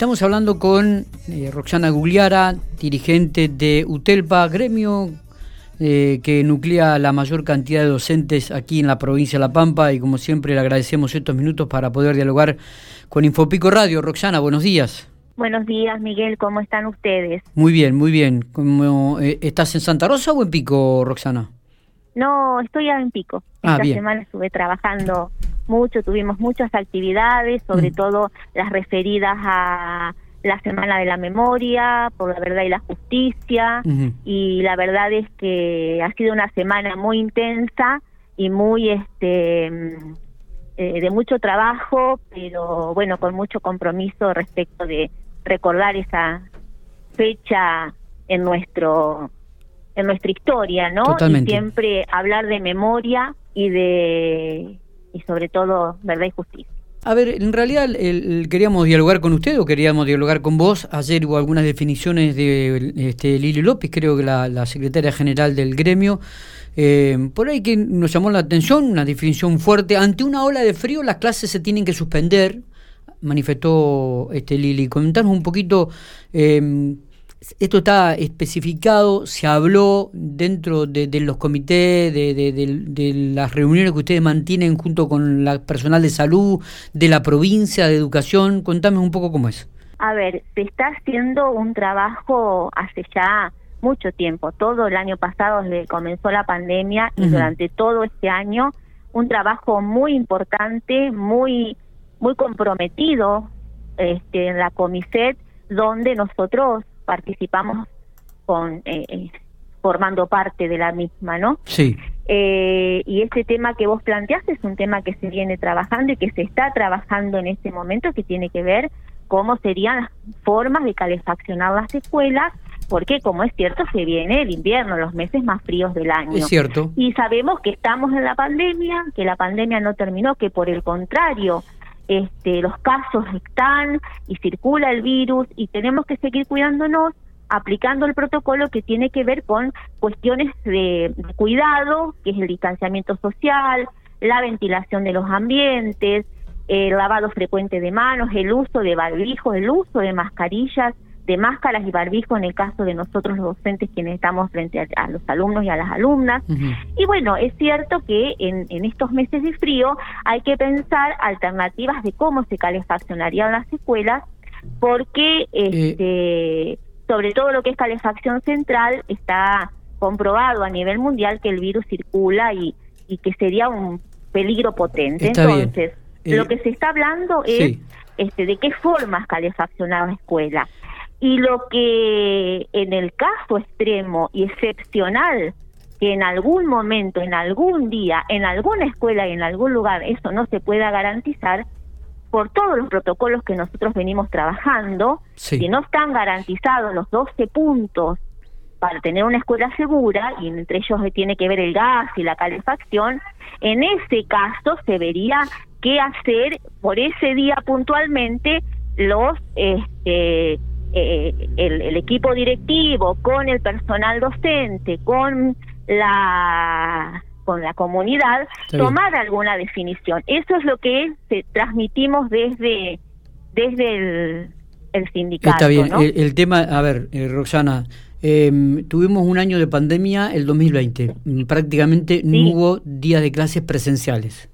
Estamos hablando con eh, Roxana Gugliara, dirigente de UTELPA, gremio eh, que nuclea la mayor cantidad de docentes aquí en la provincia de La Pampa y como siempre le agradecemos estos minutos para poder dialogar con Infopico Radio. Roxana, buenos días. Buenos días, Miguel, ¿cómo están ustedes? Muy bien, muy bien. Eh, ¿Estás en Santa Rosa o en Pico, Roxana? No, estoy ya en Pico. Ah, Esta semana estuve trabajando mucho, tuvimos muchas actividades, sobre Mm. todo las referidas a la Semana de la Memoria, por la verdad y la justicia, y la verdad es que ha sido una semana muy intensa y muy este mm, eh, de mucho trabajo, pero bueno, con mucho compromiso respecto de recordar esa fecha en nuestro en nuestra historia, ¿no? Totalmente. Y siempre hablar de memoria y de y sobre todo verdad y justicia. A ver, en realidad el- queríamos dialogar con usted o queríamos dialogar con vos. Ayer hubo algunas definiciones de este, Lili López, creo que la, secretaria general del gremio. Eh, por ahí que nos llamó la atención, una definición fuerte. Ante una ola de frío las clases se tienen que suspender, manifestó este Lili. Comentarnos un poquito, eh, esto está especificado, se habló dentro de, de los comités, de, de- de- de las reuniones que ustedes mantienen junto con la personal de salud, de la provincia, de educación. Contame un poco cómo es. A ver, se está haciendo un trabajo hace ya mucho tiempo, todo el año pasado desde que comenzó la pandemia y durante todo este año, un trabajo muy importante, muy muy comprometido este, en la Comiset, donde nosotros participamos con eh, eh, formando parte de la misma, ¿no? Sí. Eh, y este tema que vos planteaste es un tema que se viene trabajando y que se está trabajando en este momento, que tiene que ver cómo serían las formas de calefaccionar las escuelas, porque como es cierto, se viene el invierno, los meses más fríos del año. Es cierto. Y sabemos que estamos en la pandemia, que la pandemia no terminó, que por el contrario, este, los casos están y circula el virus y tenemos que seguir cuidándonos aplicando el protocolo que tiene que ver con cuestiones de, de cuidado, que es el distanciamiento social, la ventilación de los ambientes, el lavado frecuente de manos, el uso de barbijos, el uso de mascarillas, de máscaras y barbijos en el caso de nosotros los docentes quienes estamos frente a, a los alumnos y a las alumnas. Y bueno, es cierto que en, en estos meses de frío hay que pensar alternativas de cómo se calefaccionarían las escuelas, porque este, sobre todo lo que es calefacción central está comprobado a nivel mundial que el virus circula y, y que sería un peligro potente. Está. Entonces, Eh, lo que se está hablando es sí. este, de qué formas calefaccionar la escuela. Y lo que en el caso extremo y excepcional, que en algún momento, en algún día, en alguna escuela y en algún lugar eso no se pueda garantizar, por todos los protocolos que nosotros venimos trabajando, Sí. si no están garantizados los 12 puntos para tener una escuela segura, y entre ellos tiene que ver el gas y la calefacción, en ese caso se vería qué hacer por ese día puntualmente los este eh, el, el equipo directivo con el personal docente con la con la comunidad tomar alguna definición eso es lo que se transmitimos desde desde el, el sindicato Está bien. ¿no? El, el tema, a ver, eh, Roxana, eh, tuvimos un año de pandemia el 2020. Mm, Prácticamente no Sí. hubo días de clases presenciales.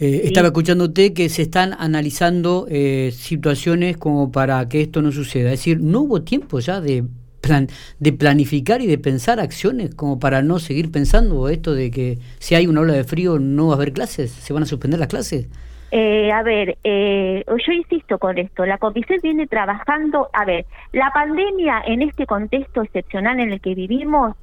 Eh, Estaba escuchándote que se están analizando eh, situaciones como para que esto no suceda. Es decir, no hubo tiempo ya de plan, de planificar y de pensar acciones como para no seguir pensando esto de que si hay una ola de frío no va a haber clases, se van a suspender las clases. Eh, a ver, eh, yo insisto con esto, la COPICET viene trabajando, a ver, la pandemia en este contexto excepcional en el que vivimos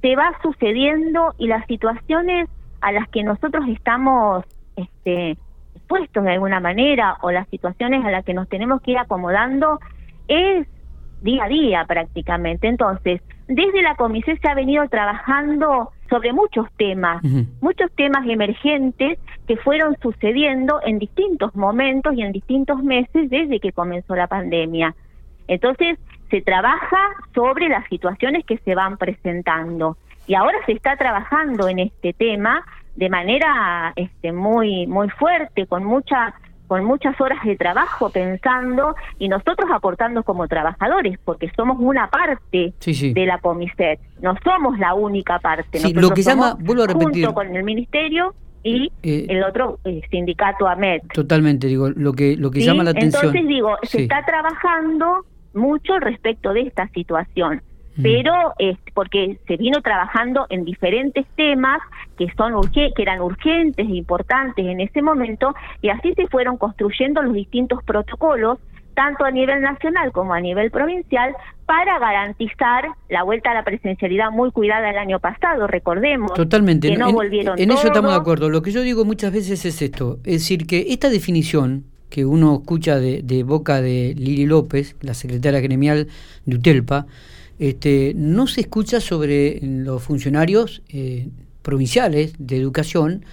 se va sucediendo y las situaciones a las que nosotros estamos este, expuestos de alguna manera o las situaciones a las que nos tenemos que ir acomodando es día a día prácticamente. Entonces, desde la comisión se ha venido trabajando sobre muchos temas, muchos temas emergentes que fueron sucediendo en distintos momentos y en distintos meses desde que comenzó la pandemia. Entonces, se trabaja sobre las situaciones que se van presentando y ahora se está trabajando en este tema de manera este muy muy fuerte con mucha con muchas horas de trabajo pensando y nosotros aportando como trabajadores, porque somos una parte de la Comiset, no somos la única parte. Sí, lo que llama, vuelvo a repetir. Junto con el Ministerio y eh, el otro eh, sindicato AMET. Totalmente, digo, lo que, lo que llama la atención. Entonces digo, se está trabajando mucho respecto de esta situación pero es porque se vino trabajando en diferentes temas que son que eran urgentes e importantes en ese momento y así se fueron construyendo los distintos protocolos tanto a nivel nacional como a nivel provincial para garantizar la vuelta a la presencialidad muy cuidada el año pasado, recordemos. Totalmente. Que no en, volvieron en eso estamos de acuerdo. Lo que yo digo muchas veces es esto, es decir, que esta definición que uno escucha de, de boca de Lili López, la secretaria gremial de UTELPA, este, no se escucha sobre los funcionarios eh, provinciales de educación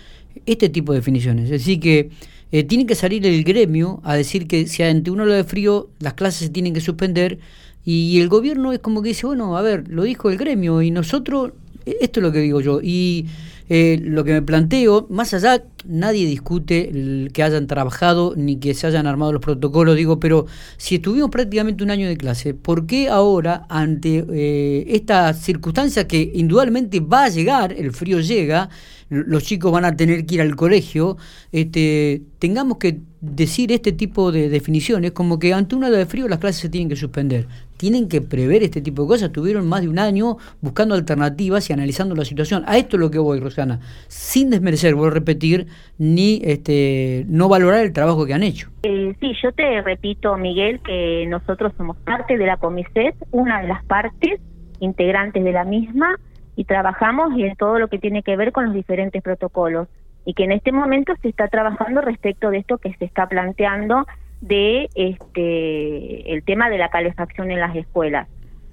este tipo de definiciones. Es decir, que eh, tiene que salir el gremio a decir que si ante uno lo de frío las clases se tienen que suspender y el gobierno es como que dice, bueno, a ver, lo dijo el gremio y nosotros, e-, esto es lo que digo yo, y eh, lo que me planteo, más allá, nadie discute que hayan trabajado ni que se hayan armado los protocolos, digo, pero si estuvimos prácticamente un año de clase, ¿por qué ahora, ante eh, esta circunstancia que indudablemente va a llegar, el frío llega, los chicos van a tener que ir al colegio, este, tengamos que decir este tipo de definiciones, como que ante una de frío las clases se tienen que suspender. Tienen que prever este tipo de cosas. Tuvieron más de un año buscando alternativas y analizando la situación. A esto es lo que voy, Sin desmerecer, voy a repetir, ni este, no valorar el trabajo que han hecho. Eh, sí, yo te repito, Miguel, que nosotros somos parte de la Comiset, una de las partes integrantes de la misma, y trabajamos en todo lo que tiene que ver con los diferentes protocolos y que en este momento se está trabajando respecto de esto que se está planteando de este el tema de la calefacción en las escuelas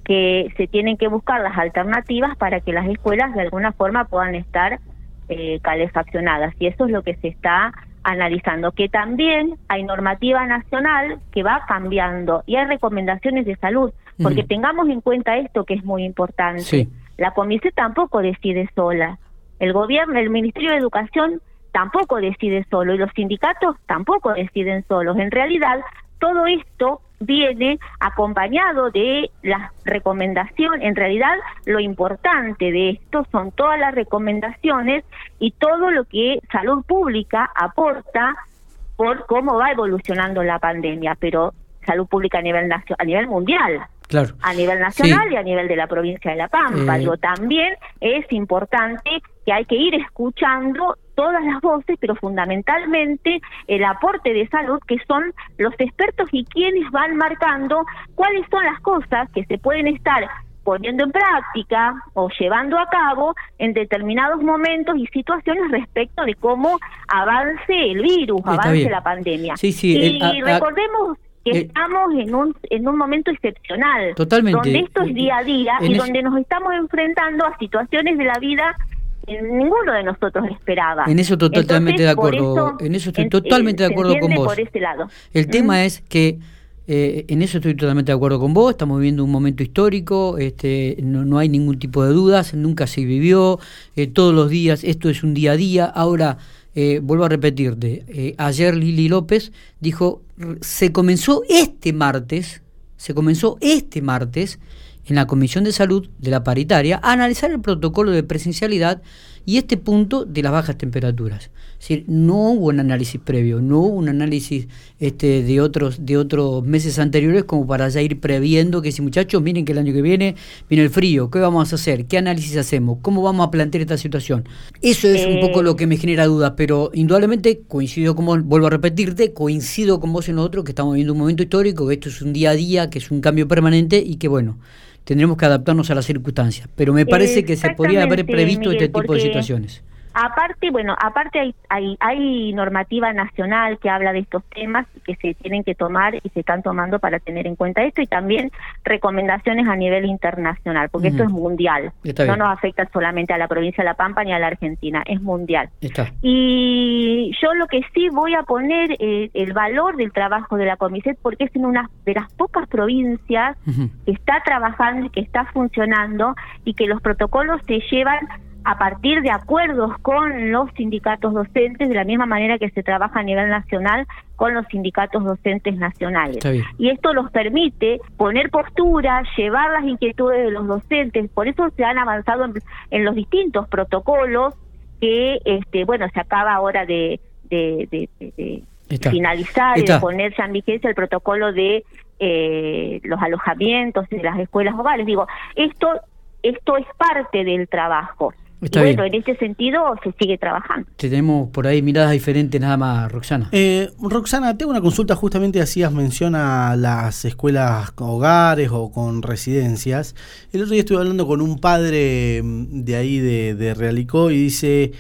que se tienen que buscar las alternativas para que las escuelas de alguna forma puedan estar eh, calefaccionadas y eso es lo que se está analizando que también hay normativa nacional que va cambiando y hay recomendaciones de salud porque tengamos en cuenta esto que es muy importante sí la comisión tampoco decide sola. El gobierno, el Ministerio de Educación tampoco decide solo y los sindicatos tampoco deciden solos. En realidad, todo esto viene acompañado de las recomendaciones. En realidad, lo importante de esto son todas las recomendaciones y todo lo que salud pública aporta por cómo va evolucionando la pandemia, pero salud pública a nivel a nivel mundial. A nivel nacional y a nivel de la provincia de La Pampa. Eh. Digo, también es importante que hay que ir escuchando todas las voces, pero fundamentalmente el aporte de salud, que son los expertos y quienes van marcando cuáles son las cosas que se pueden estar poniendo en práctica o llevando a cabo en determinados momentos y situaciones respecto de cómo avance el virus, avance la pandemia. Sí, sí, y recordemos eh, estamos en un, en un momento excepcional. Totalmente. Donde esto es día a día y donde nos estamos enfrentando a situaciones de la vida que ninguno de nosotros esperaba. En eso totalmente de acuerdo. en eso estoy totalmente de acuerdo con vos. El tema es que eh, en eso estoy totalmente de acuerdo con vos. Estamos viviendo un momento histórico, este, no, no hay ningún tipo de dudas, nunca se vivió, eh, todos los días, esto es un día a día. Ahora, eh, vuelvo a repetirte, eh, ayer Lili López dijo, se comenzó este martes, se comenzó este martes en la Comisión de Salud de la Paritaria a analizar el protocolo de presencialidad y este punto de las bajas temperaturas. Es decir, no hubo un análisis previo, no hubo un análisis este, de otros de otros meses anteriores como para ya ir previendo que si muchachos, miren que el año que viene viene el frío, ¿qué vamos a hacer? ¿Qué análisis hacemos? ¿Cómo vamos a plantear esta situación? Eso es un poco lo que me genera dudas, pero indudablemente coincido como vuelvo a repetirte, coincido con vos en lo otro que estamos viviendo un momento histórico, que esto es un día a día, que es un cambio permanente y que bueno, tendremos que adaptarnos a las circunstancias. Pero me parece que se podría haber previsto este tipo de situaciones. Aparte, bueno, aparte hay, hay, hay, normativa nacional que habla de estos temas que se tienen que tomar y se están tomando para tener en cuenta esto y también recomendaciones a nivel internacional, porque esto es mundial. no nos afecta solamente a la provincia de La Pampa ni a la Argentina, es mundial. Y yo lo que sí voy a poner eh, el valor del trabajo de la Comiset porque es en una de las pocas provincias que está trabajando y que está funcionando y que los protocolos se llevan a partir de acuerdos con los sindicatos docentes, de la misma manera que se trabaja a nivel nacional con los sindicatos docentes nacionales. Y esto los permite poner postura, llevar las inquietudes de los docentes, por eso se han avanzado en, los distintos protocolos que, este, bueno, se acaba ahora de, finalizar y de ponerse en vigencia el protocolo de eh, los alojamientos y de las escuelas hogares. Digo, esto, esto es parte del trabajo bueno, en este sentido se sigue trabajando. Tenemos por ahí miradas diferentes nada más, Roxana. Eh, Roxana, tengo una consulta, justamente hacías mención a las escuelas hogares o con residencias. El otro día estuve hablando con un padre mm, de ahí de, de Realicó y dice,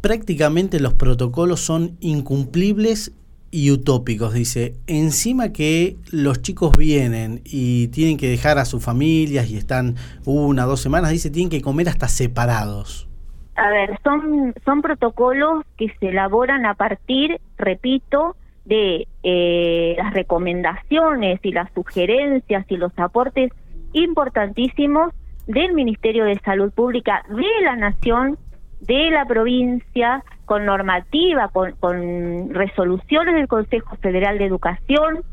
prácticamente los protocolos son incumplibles y utópicos. Dice, encima que los chicos vienen y tienen que dejar a sus familias y están una, dos semanas, dice, tienen que comer hasta separados. A ver, son, son protocolos que se elaboran a partir, repito, de eh, las recomendaciones y las sugerencias y los aportes importantísimos del Ministerio de Salud Pública de la Nación, de la provincia, con normativa, con, resoluciones del Consejo Federal de Educación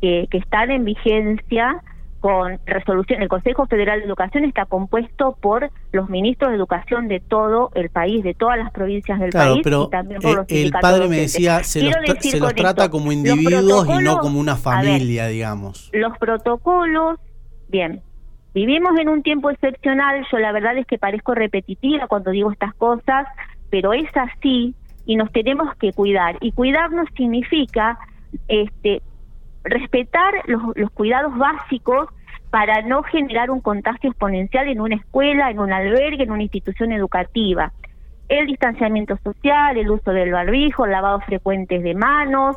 que, están en vigencia, con resolución. El Consejo Federal de Educación está compuesto por los ministros de educación de todo el país, de todas las provincias del país. Pero y también por los el padre me decía, se los, trata como individuos y no como una familia, digamos. Los protocolos, bien, vivimos en un tiempo excepcional, yo la verdad es que parezco repetitiva cuando digo estas cosas, pero es así y nos tenemos que cuidar. Y cuidarnos significa este, respetar los, los cuidados básicos para no generar un contagio exponencial en una escuela, en un albergue, en una institución educativa. El distanciamiento social, el uso del barbijo, lavados frecuentes de manos,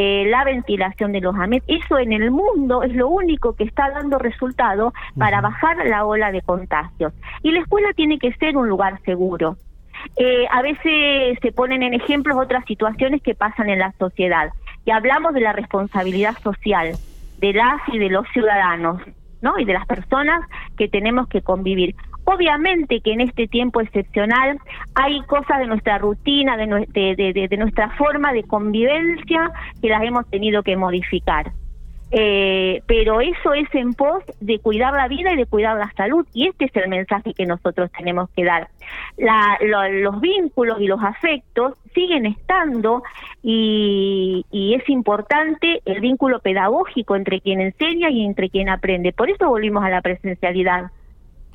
eh, la ventilación de los ambientes, eso en el mundo es lo único que está dando resultado para bajar la ola de contagios. Y la escuela tiene que ser un lugar seguro. Eh, a veces se ponen en ejemplos otras situaciones que pasan en la sociedad. Y hablamos de la responsabilidad social de las y de los ciudadanos, ¿no? Y de las personas que tenemos que convivir. Obviamente que en este tiempo excepcional hay cosas de nuestra rutina, de, de nuestra forma de convivencia que las hemos tenido que modificar. Eh, pero eso es en pos de cuidar la vida y de cuidar la salud y este es el mensaje que nosotros tenemos que dar. los vínculos y los afectos siguen estando y, y, es importante el vínculo pedagógico entre quien enseña y entre quien aprende. Por eso volvimos a la presencialidad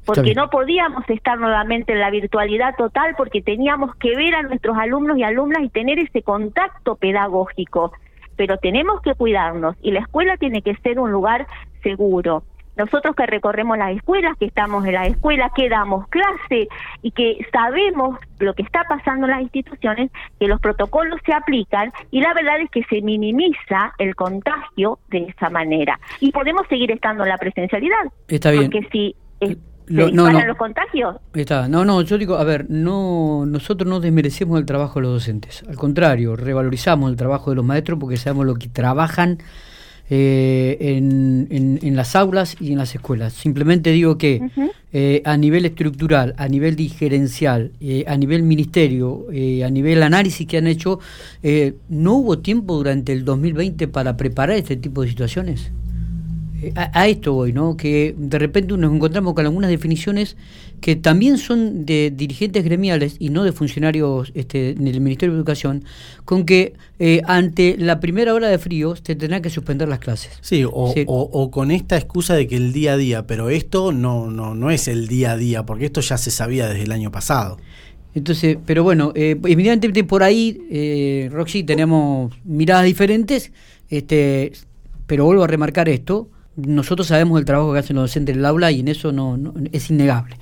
porque no podíamos estar nuevamente en la virtualidad total porque teníamos que ver a nuestros alumnos y alumnas y tener ese contacto pedagógico pero tenemos que cuidarnos y la escuela tiene que ser un lugar seguro. Nosotros que recorremos las escuelas, que estamos en la escuela, que damos clase y que sabemos lo que está pasando en las instituciones, que los protocolos se aplican y la verdad es que se minimiza el contagio de esa manera. Y podemos seguir estando en la presencialidad. Está bien. Porque si no, no, los contagios. Está. No, no, yo digo, a ver, no nosotros no desmerecemos el trabajo de los docentes. Al contrario, revalorizamos el trabajo de los maestros porque sabemos lo que trabajan eh, en, en, las aulas y en las escuelas. Simplemente digo que eh, a nivel estructural, a nivel digerencial, eh, a nivel ministerio, a nivel análisis que han hecho, ¿no hubo tiempo durante el 2020 para preparar este tipo de situaciones? A, esto voy, ¿no? Que de repente nos encontramos con algunas definiciones que también son de dirigentes gremiales y no de funcionarios este, en el Ministerio de Educación, con que eh, ante la primera hora de frío se tendrán que suspender las clases. Sí, o, con esta excusa de que el día a día, pero esto no, no, no es el día a día, porque esto ya se sabía desde el año pasado. Entonces, pero bueno, eh, evidentemente por ahí, eh, Roxy, tenemos miradas diferentes, este, pero vuelvo a remarcar esto, nosotros sabemos el trabajo que hacen los docentes en el aula y en eso no, es innegable.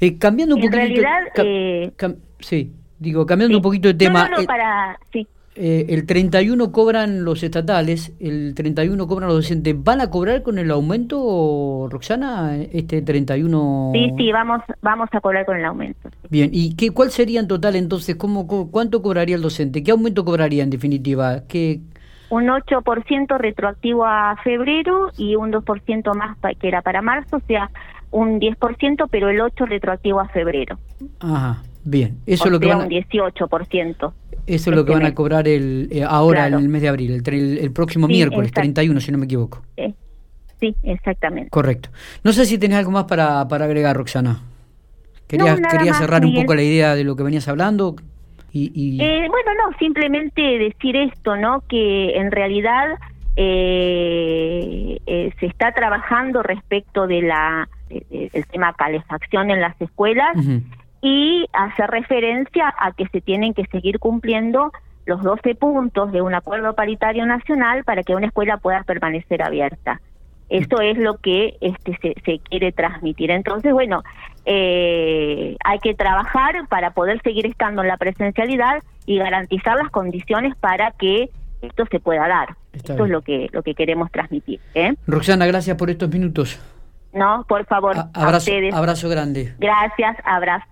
Eh, cambiando un en realidad, eh, sí, digo, cambiando un poquito de tema. No, no, para, sí. Eh, el 31 cobran los estatales, el 31 cobran los docentes. ¿Van a cobrar con el aumento, Roxana, este 31? Sí, sí, vamos, vamos a cobrar con el aumento. Bien, ¿y qué, cuál sería en total entonces? ¿Cómo, ¿Cuánto cobraría el docente? ¿Qué aumento cobraría en definitiva? ¿Qué, un 8% retroactivo a febrero y un 2% más que era para marzo, o sea, un 10%, pero el 8% retroactivo a febrero. Ajá, bien. Eso o es lo que van a, un 18%. eso es lo que van a cobrar el eh, ahora Claro. en el mes de abril, el, el- el próximo Sí, miércoles, exacto. 31, si no me equivoco. Eh, sí, exactamente. Correcto. No sé si tenés algo más para, para agregar, Roxana. Querías más, cerrar un poco la idea de lo que venías hablando y, y- Eh, bueno, no, simplemente decir esto, ¿no? Que en realidad eh, eh, se está trabajando respecto de la de- de- del tema calefacción en las escuelas y hacer referencia a que se tienen que seguir cumpliendo los 12 puntos de un acuerdo paritario nacional para que una escuela pueda permanecer abierta. Eso es lo que este, se, se quiere transmitir. Entonces, bueno, eh, hay que trabajar para poder seguir estando en la presencialidad y garantizar las condiciones para que esto se pueda dar. Está Esto bien. es lo que lo que queremos transmitir. ¿eh? Roxana, gracias por estos minutos. No, por favor, A- a ustedes. abrazo grande. Gracias, abrazo.